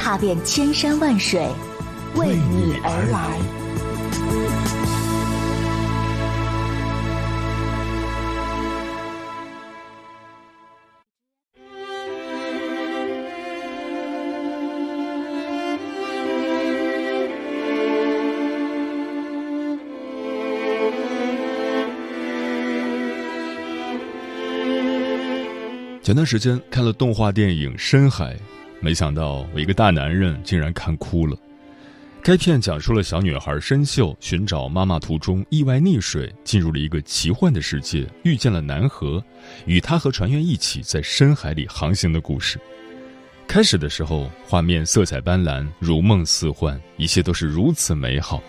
踏遍千山万水，为你而来。前段时间看了动画电影《深海》，没想到我一个大男人竟然看哭了。该片讲述了小女孩申秀寻找妈妈途中意外溺水，进入了一个奇幻的世界，遇见了南河，与他和船员一起在深海里航行的故事。开始的时候，画面色彩斑斓，如梦似幻，一切都是如此美好。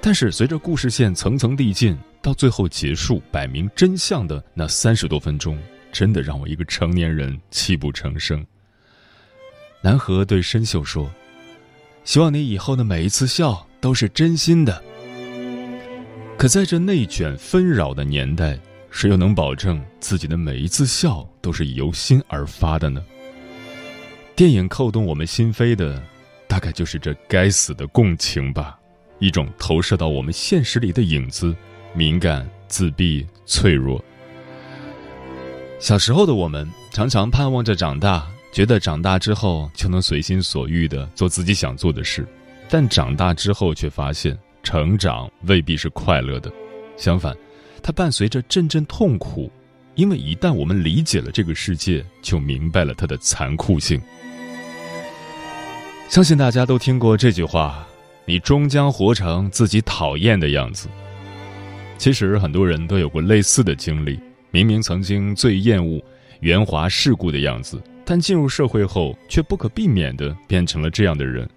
但是随着故事线层层递进，到最后结束，摆明真相的那三十多分钟。真的让我一个成年人泣不成声。南河对申秀说：“希望你以后的每一次笑都是真心的。”可在这内卷纷扰的年代，谁又能保证自己的每一次笑都是由心而发的呢？电影扣动我们心扉的，大概就是这该死的共情吧，一种投射到我们现实里的影子，敏感、自闭、脆弱。小时候的我们常常盼望着长大，觉得长大之后就能随心所欲的做自己想做的事，但长大之后却发现，成长未必是快乐的，相反，它伴随着阵阵痛苦，因为一旦我们理解了这个世界，就明白了它的残酷性。相信大家都听过这句话：“你终将活成自己讨厌的样子。”其实很多人都有过类似的经历。明明曾经最厌恶圆滑世故的样子，但进入社会后却不可避免地变成了这样的人。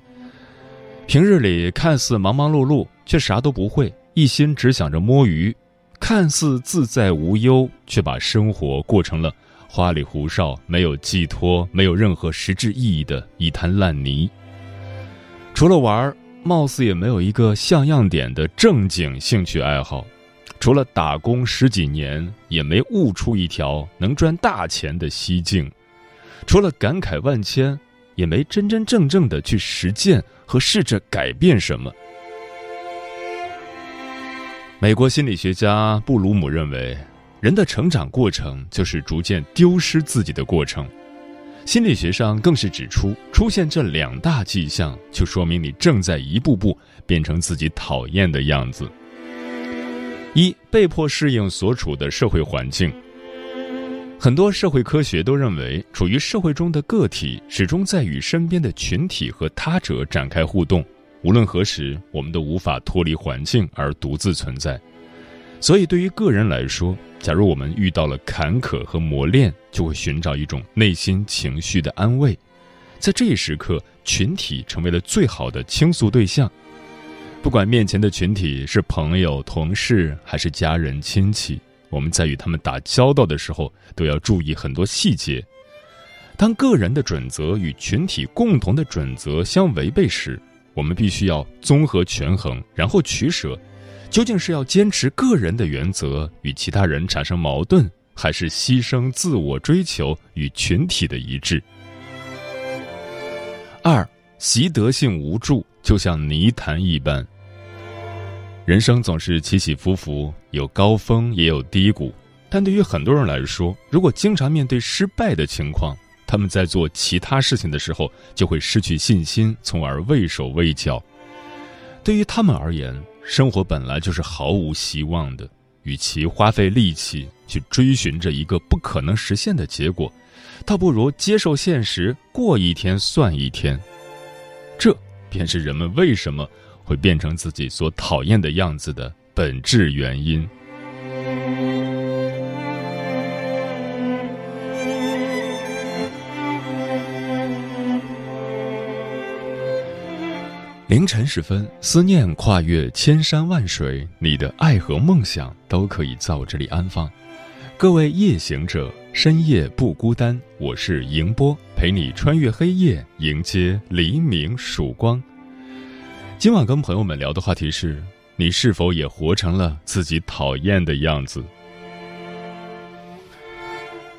平日里看似忙忙碌碌，却啥都不会，一心只想着摸鱼；看似自在无忧，却把生活过成了花里胡哨、没有寄托、没有任何实质意义的一滩烂泥。除了玩，貌似也没有一个像样点的正经兴趣爱好。除了打工十几年，也没悟出一条能赚大钱的西径；除了感慨万千，也没真真正正的去实践和试着改变什么。美国心理学家布鲁姆认为，人的成长过程就是逐渐丢失自己的过程。心理学上更是指出，出现这两大迹象，就说明你正在一步步变成自己讨厌的样子。一被迫适应所处的社会环境。很多社会科学都认为，处于社会中的个体始终在与身边的群体和他者展开互动，无论何时，我们都无法脱离环境而独自存在。所以，对于个人来说，假如我们遇到了坎坷和磨练，就会寻找一种内心情绪的安慰。在这一时刻，群体成为了最好的倾诉对象。不管面前的群体是朋友、同事还是家人、亲戚，我们在与他们打交道的时候，都要注意很多细节。当个人的准则与群体共同的准则相违背时，我们必须要综合权衡，然后取舍，究竟是要坚持个人的原则与其他人产生矛盾，还是牺牲自我追求与群体的一致？二，习得性无助，就像泥潭一般。人生总是起起伏伏，有高峰也有低谷。但对于很多人来说，如果经常面对失败的情况，他们在做其他事情的时候就会失去信心，从而畏手畏脚。对于他们而言，生活本来就是毫无希望的。与其花费力气去追寻着一个不可能实现的结果，倒不如接受现实，过一天算一天。这便是人们为什么。会变成自己所讨厌的样子的本质原因。凌晨时分，思念跨越千山万水，你的爱和梦想都可以在我这里安放。各位夜行者，深夜不孤单，我是迎波，陪你穿越黑夜，迎接黎明曙光。今晚跟朋友们聊的话题是：你是否也活成了自己讨厌的样子？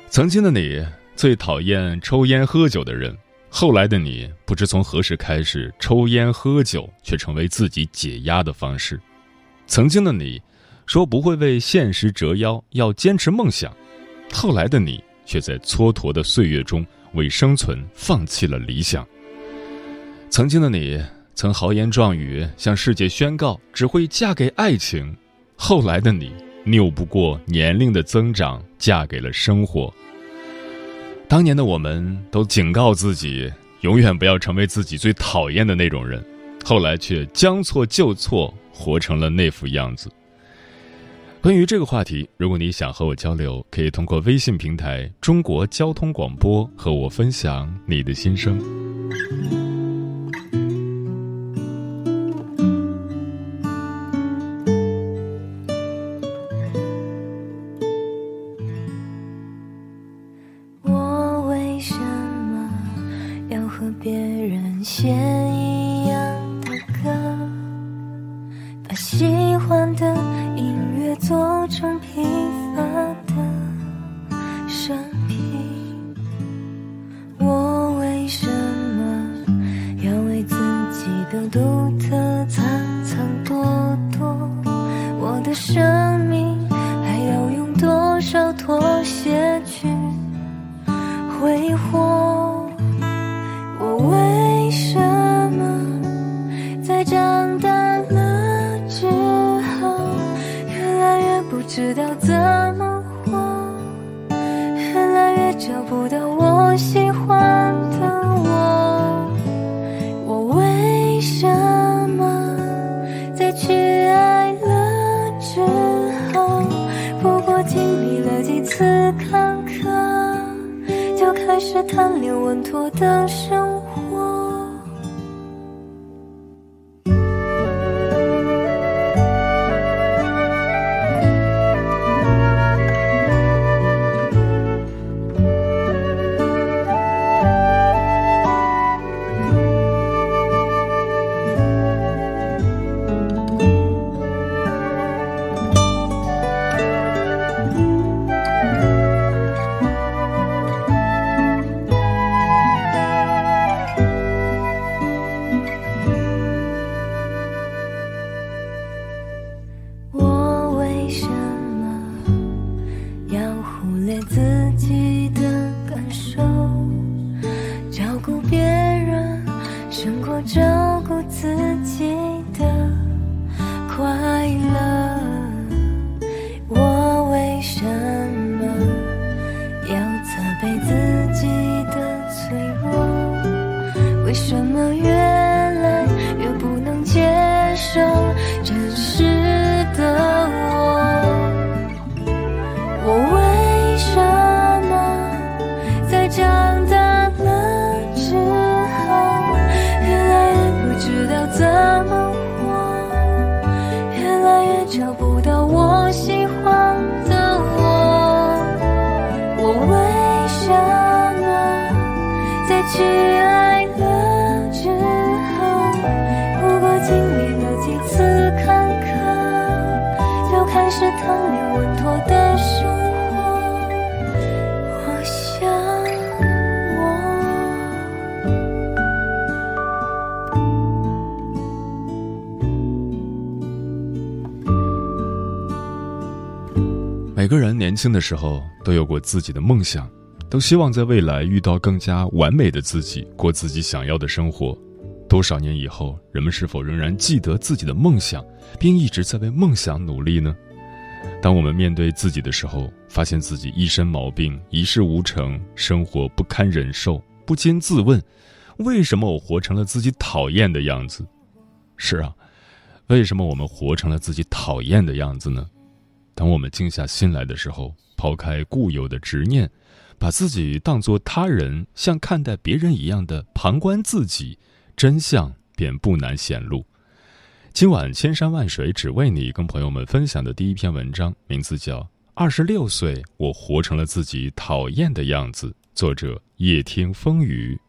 曾经的你最讨厌抽烟喝酒的人。后来的你，不知从何时开始，抽烟喝酒却成为自己解压的方式。曾经的你，说不会为现实折腰，要坚持梦想。后来的你，却在蹉跎的岁月中为生存放弃了理想。曾经的你，曾豪言壮语向世界宣告只会嫁给爱情。后来的你，拗不过年龄的增长，嫁给了生活。当年的我们都警告自己，永远不要成为自己最讨厌的那种人，后来却将错就错，活成了那副样子。关于这个话题，如果你想和我交流，可以通过微信平台“中国交通广播”和我分享你的心声。每个人年轻的时候都有过自己的梦想，都希望在未来遇到更加完美的自己，过自己想要的生活。多少年以后，人们是否仍然记得自己的梦想，并一直在为梦想努力呢？当我们面对自己的时候，发现自己一身毛病，一事无成，生活不堪忍受，不禁自问：为什么我活成了自己讨厌的样子？是啊，为什么我们活成了自己讨厌的样子呢？当我们静下心来的时候，抛开固有的执念，把自己当作他人，像看待别人一样的旁观自己，真相便不难显露。今晚千山万水只为你，跟朋友们分享的第一篇文章，名字叫《二十六岁我活成了自己讨厌的样子》，作者夜听风雨。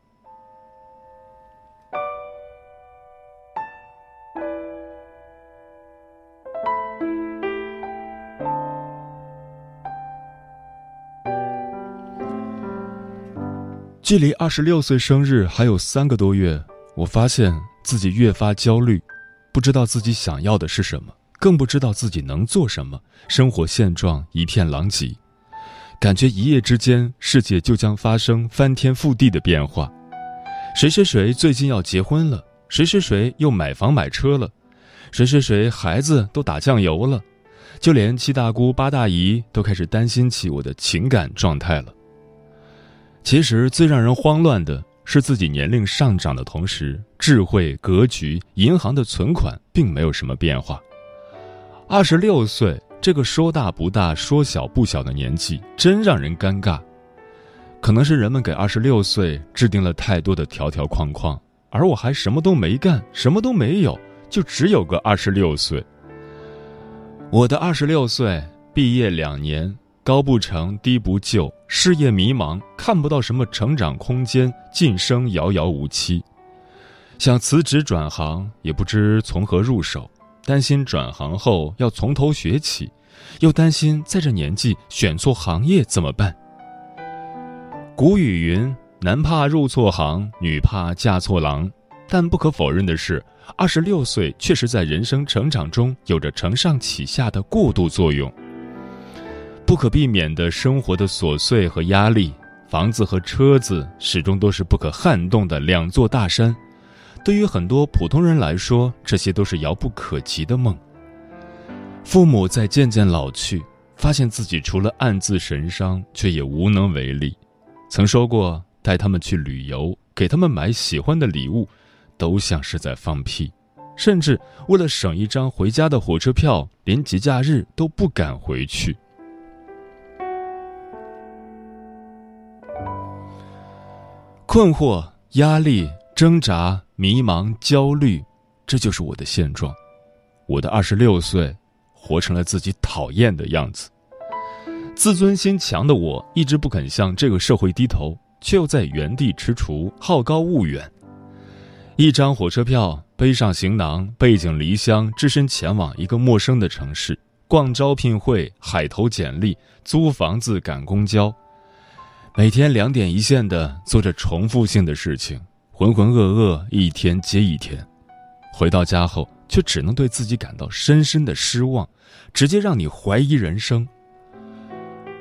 距离二十六岁生日还有三个多月，我发现自己越发焦虑。不知道自己想要的是什么，更不知道自己能做什么。生活现状一片狼藉，感觉一夜之间世界就将发生翻天覆地的变化。谁谁谁最近要结婚了，谁谁谁又买房买车了，谁谁谁孩子都打酱油了，就连七大姑八大姨都开始担心起我的情感状态了。其实最让人慌乱的。是自己年龄上涨的同时，智慧、格局、银行的存款并没有什么变化。二十六岁这个说大不大、说小不小的年纪，真让人尴尬。可能是人们给二十六岁制定了太多的条条框框，而我还什么都没干，什么都没有，就只有个二十六岁。我的二十六岁，毕业两年。高不成低不就，事业迷茫，看不到什么成长空间，晋升遥遥无期。想辞职转行，也不知从何入手，担心转行后要从头学起，又担心在这年纪选错行业怎么办。古语云：“男怕入错行，女怕嫁错郎。”但不可否认的是，二十六岁确实在人生成长中有着承上启下的过渡作用。不可避免的生活的琐碎和压力，房子和车子始终都是不可撼动的两座大山。对于很多普通人来说，这些都是遥不可及的梦。父母在渐渐老去，发现自己除了暗自神伤，却也无能为力。曾说过带他们去旅游，给他们买喜欢的礼物，都像是在放屁。甚至为了省一张回家的火车票，连节假日都不敢回去。困惑、压力、挣扎、迷茫、焦虑，这就是我的现状。我的二十六岁，活成了自己讨厌的样子。自尊心强的我，一直不肯向这个社会低头，却又在原地踟蹰，好高骛远。一张火车票，背上行囊，背井离乡，只身前往一个陌生的城市，逛招聘会，海投简历，租房子，赶公交。每天两点一线的做着重复性的事情，浑浑噩噩一天接一天，回到家后却只能对自己感到深深的失望，直接让你怀疑人生。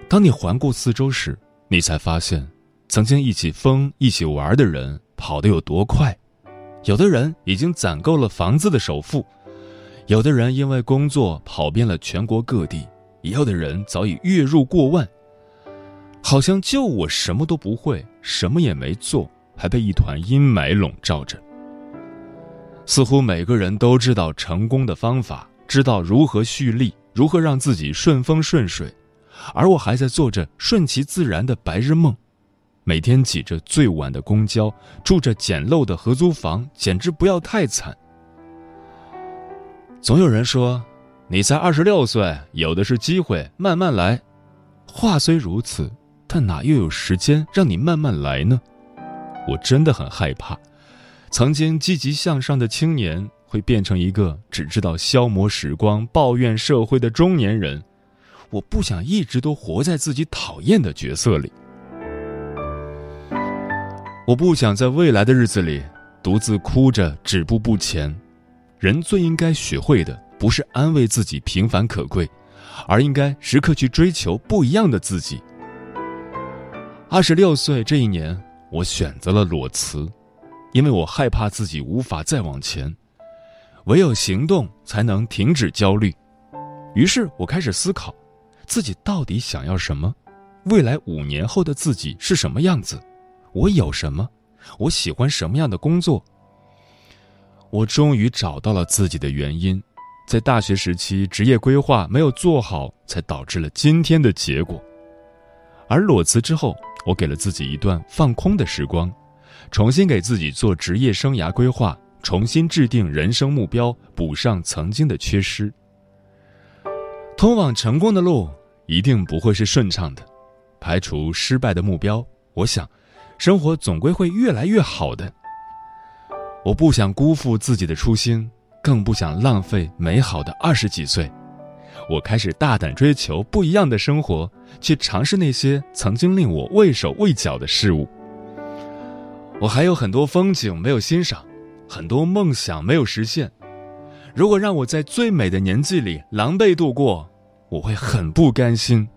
当你环顾四周时，你才发现，曾经一起疯、一起玩的人跑得有多快。有的人已经攒够了房子的首付，有的人因为工作跑遍了全国各地，也有的人早已月入过万。好像就我什么都不会，什么也没做，还被一团阴霾笼罩着。似乎每个人都知道成功的方法，知道如何蓄力，如何让自己顺风顺水，而我还在做着顺其自然的白日梦，每天挤着最晚的公交，住着简陋的合租房，简直不要太惨。总有人说，你才二十六岁，有的是机会，慢慢来。话虽如此。但哪又有时间让你慢慢来呢？我真的很害怕，曾经积极向上的青年会变成一个只知道消磨时光、抱怨社会的中年人。我不想一直都活在自己讨厌的角色里。我不想在未来的日子里独自哭着止步不前。人最应该学会的，不是安慰自己平凡可贵，而应该时刻去追求不一样的自己。二十六岁这一年，我选择了裸辞，因为我害怕自己无法再往前，唯有行动才能停止焦虑。于是我开始思考，自己到底想要什么，未来五年后的自己是什么样子，我有什么，我喜欢什么样的工作。我终于找到了自己的原因，在大学时期职业规划没有做好，才导致了今天的结果。而裸辞之后。我给了自己一段放空的时光，重新给自己做职业生涯规划，重新制定人生目标，补上曾经的缺失。通往成功的路一定不会是顺畅的，排除失败的目标，我想，生活总归会越来越好的。我不想辜负自己的初心，更不想浪费美好的二十几岁。我开始大胆追求不一样的生活，去尝试那些曾经令我畏手畏脚的事物。我还有很多风景没有欣赏，很多梦想没有实现。如果让我在最美的年纪里狼狈度过，我会很不甘心。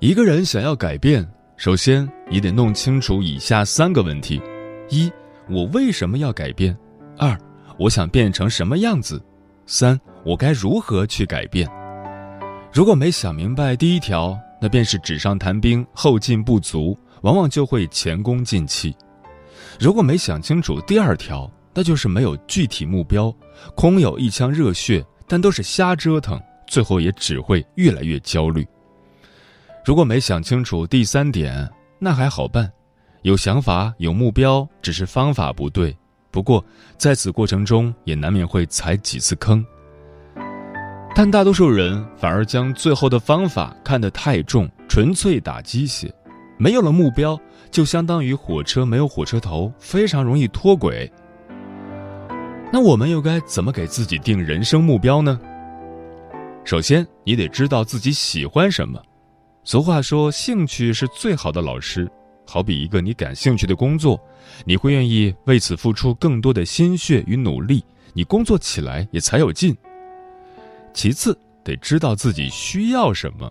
一个人想要改变，首先你得弄清楚以下三个问题：一，我为什么要改变？二，我想变成什么样子？三，我该如何去改变？如果没想明白第一条，那便是纸上谈兵，后劲不足，往往就会前功尽弃；如果没想清楚第二条，那就是没有具体目标，空有一腔热血，但都是瞎折腾，最后也只会越来越焦虑。如果没想清楚第三点，那还好办，有想法有目标，只是方法不对。不过在此过程中也难免会踩几次坑。但大多数人反而将最后的方法看得太重，纯粹打鸡血。没有了目标，就相当于火车没有火车头，非常容易脱轨。那我们又该怎么给自己定人生目标呢？首先，你得知道自己喜欢什么。俗话说：“兴趣是最好的老师。”好比一个你感兴趣的工作，你会愿意为此付出更多的心血与努力，你工作起来也才有劲。其次，得知道自己需要什么，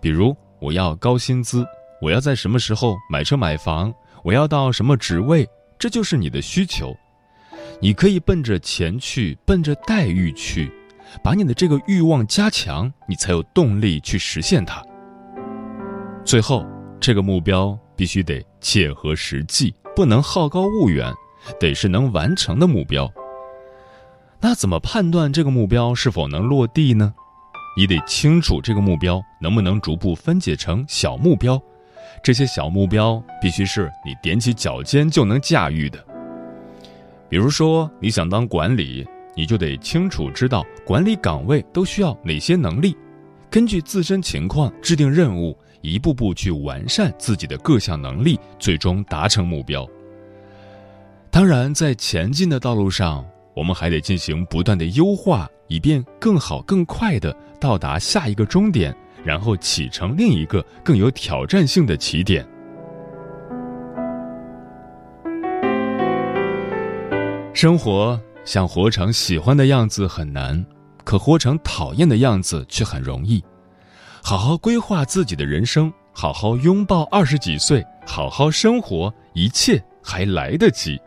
比如我要高薪资，我要在什么时候买车买房，我要到什么职位，这就是你的需求。你可以奔着钱去，奔着待遇去，把你的这个欲望加强，你才有动力去实现它。最后，这个目标必须得切合实际，不能好高骛远，得是能完成的目标。那怎么判断这个目标是否能落地呢？你得清楚这个目标能不能逐步分解成小目标，这些小目标必须是你踮起脚尖就能驾驭的。比如说，你想当管理，你就得清楚知道管理岗位都需要哪些能力，根据自身情况制定任务。一步步去完善自己的各项能力，最终达成目标。当然，在前进的道路上，我们还得进行不断的优化，以便更好、更快的到达下一个终点，然后启程另一个更有挑战性的起点。生活想活成喜欢的样子很难，可活成讨厌的样子却很容易。好好规划自己的人生，好好拥抱二十几岁，好好生活，一切还来得及。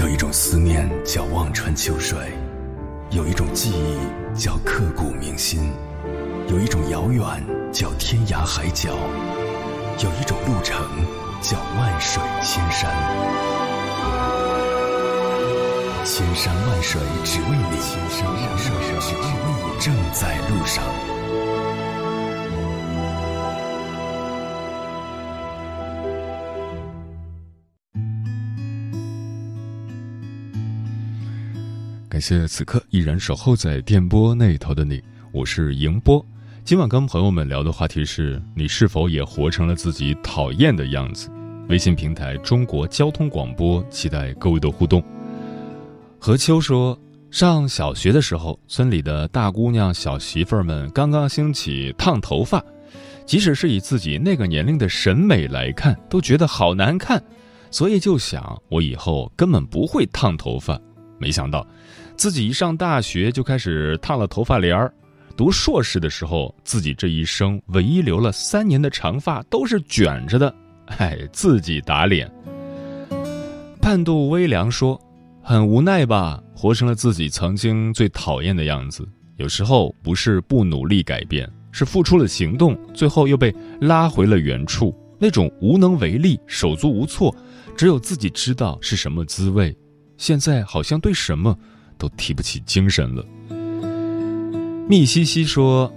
有一种思念叫望穿秋水，有一种记忆叫刻骨铭心，有一种遥远。叫天涯海角，有一种路程叫万水千山，千山万水只为你，千山万水只为你，正在路上。感谢此刻依然守候在电波那头的你，我是迎波。今晚跟朋友们聊的话题是你是否也活成了自己讨厌的样子？微信平台中国交通广播，期待各位的互动。何秋说，上小学的时候，村里的大姑娘、小媳妇儿们刚刚兴起烫头发，即使是以自己那个年龄的审美来看，都觉得好难看，所以就想我以后根本不会烫头发。没想到，自己一上大学就开始烫了头发帘儿。读硕士的时候，自己这一生唯一留了三年的长发都是卷着的，哎，自己打脸。半度微凉说：“很无奈吧，活成了自己曾经最讨厌的样子。有时候不是不努力改变，是付出了行动，最后又被拉回了原处，那种无能为力、手足无措，只有自己知道是什么滋味。现在好像对什么都提不起精神了。密西西说：“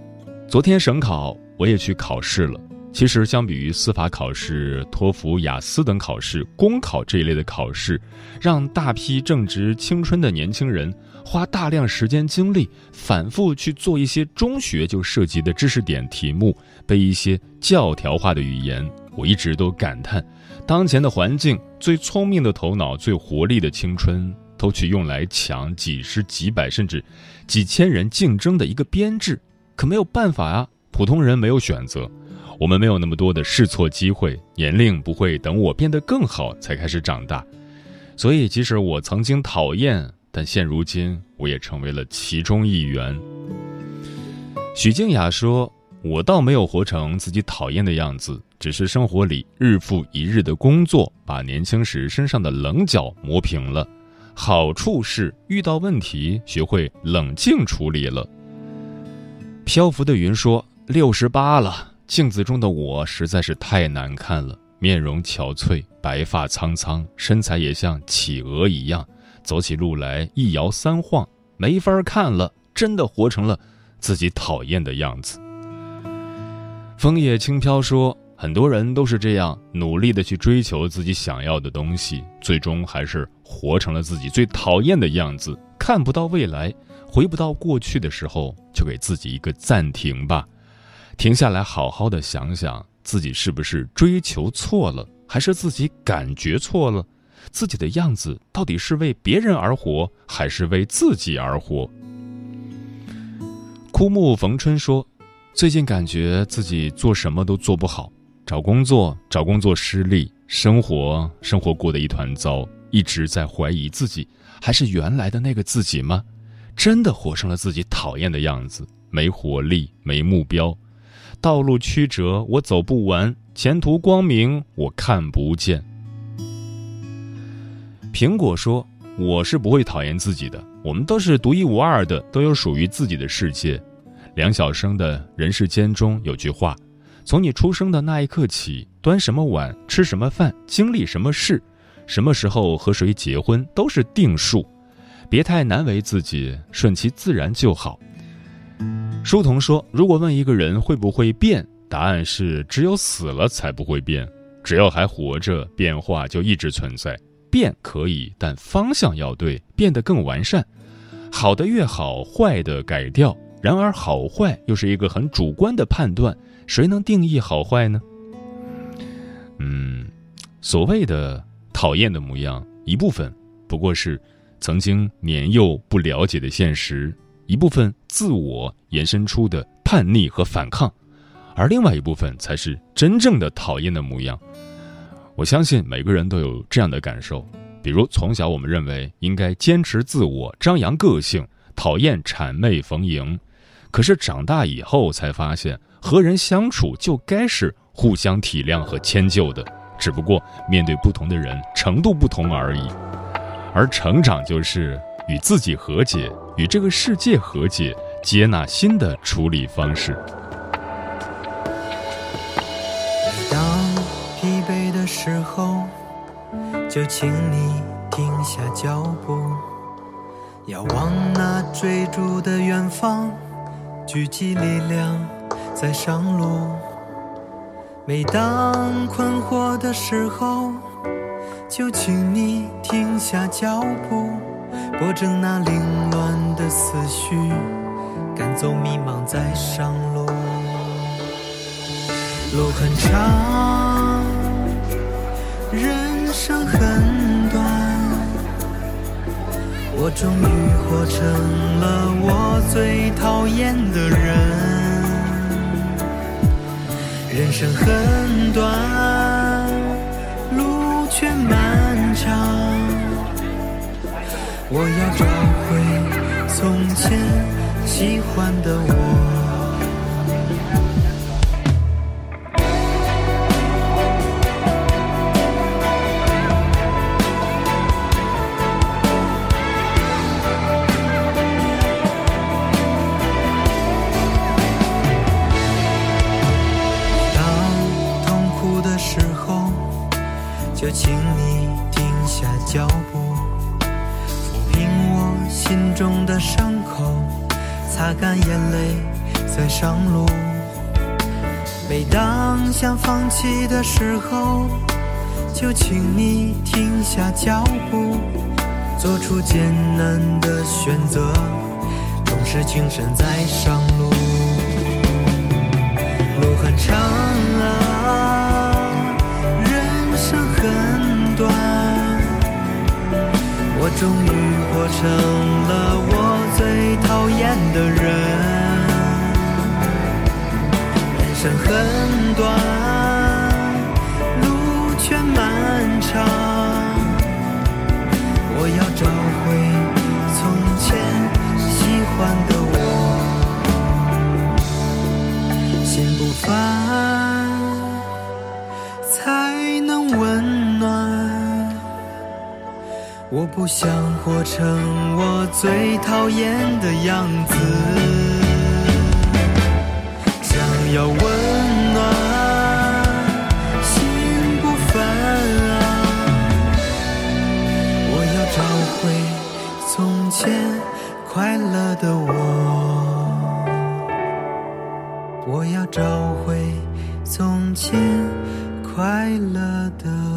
昨天省考，我也去考试了。其实，相比于司法考试、托福、雅思等考试，公考这一类的考试，让大批正值青春的年轻人花大量时间精力，反复去做一些中学就涉及的知识点题目，背一些教条化的语言。我一直都感叹，当前的环境，最聪明的头脑、最活力的青春。”都去用来抢几十几百甚至几千人竞争的一个编制，可没有办法啊！普通人没有选择，我们没有那么多的试错机会，年龄不会等我变得更好才开始长大，所以即使我曾经讨厌，但现如今我也成为了其中一员。许静雅说：“我倒没有活成自己讨厌的样子，只是生活里日复一日的工作，把年轻时身上的棱角磨平了。”好处是遇到问题学会冷静处理了。漂浮的云说：“六十八了，镜子中的我实在是太难看了，面容憔悴，白发苍苍，身材也像企鹅一样，走起路来一摇三晃，没法看了，真的活成了自己讨厌的样子。”枫叶轻飘说。很多人都是这样努力的去追求自己想要的东西，最终还是活成了自己最讨厌的样子。看不到未来，回不到过去的时候，就给自己一个暂停吧，停下来好好的想想自己是不是追求错了，还是自己感觉错了，自己的样子到底是为别人而活，还是为自己而活？枯木逢春说：“最近感觉自己做什么都做不好。”找工作，找工作失利，生活生活过得一团糟，一直在怀疑自己还是原来的那个自己吗？真的活成了自己讨厌的样子，没活力，没目标，道路曲折，我走不完；前途光明，我看不见。苹果说：“我是不会讨厌自己的，我们都是独一无二的，都有属于自己的世界。”梁晓声的《人世间》中有句话。从你出生的那一刻起，端什么碗，吃什么饭，经历什么事，什么时候和谁结婚，都是定数。别太难为自己，顺其自然就好。书童说：“如果问一个人会不会变，答案是只有死了才不会变。只要还活着，变化就一直存在。变可以，但方向要对，变得更完善。好的越好，坏的改掉。然而好坏又是一个很主观的判断。”谁能定义好坏呢？嗯，所谓的讨厌的模样，一部分不过是曾经年幼不了解的现实，一部分自我延伸出的叛逆和反抗，而另外一部分才是真正的讨厌的模样。我相信每个人都有这样的感受，比如从小我们认为应该坚持自我、张扬个性，讨厌谄媚逢迎，可是长大以后才发现。和人相处就该是互相体谅和迁就的，只不过面对不同的人程度不同而已。而成长就是与自己和解，与这个世界和解，接纳新的处理方式。当疲惫的时候，就请你停下脚步，遥望那追逐的远方，聚集力量。在上路，每当困惑的时候，就请你停下脚步，拨正那凌乱的思绪，赶走迷茫再上路。路很长，人生很短，我终于活成了我最讨厌的人。人生很短，路却漫长。我要找回从前喜欢的我。你停下脚步，抚平我心中的伤口，擦干眼泪，再上路。每当想放弃的时候，就请你停下脚步，做出艰难的选择，总是精神在上路。路很长终于活成了我最讨厌的人。人生很短，不想活成我最讨厌的样子。想要温暖，心不烦啊！我要找回从前快乐的我，我要找回从前快乐的。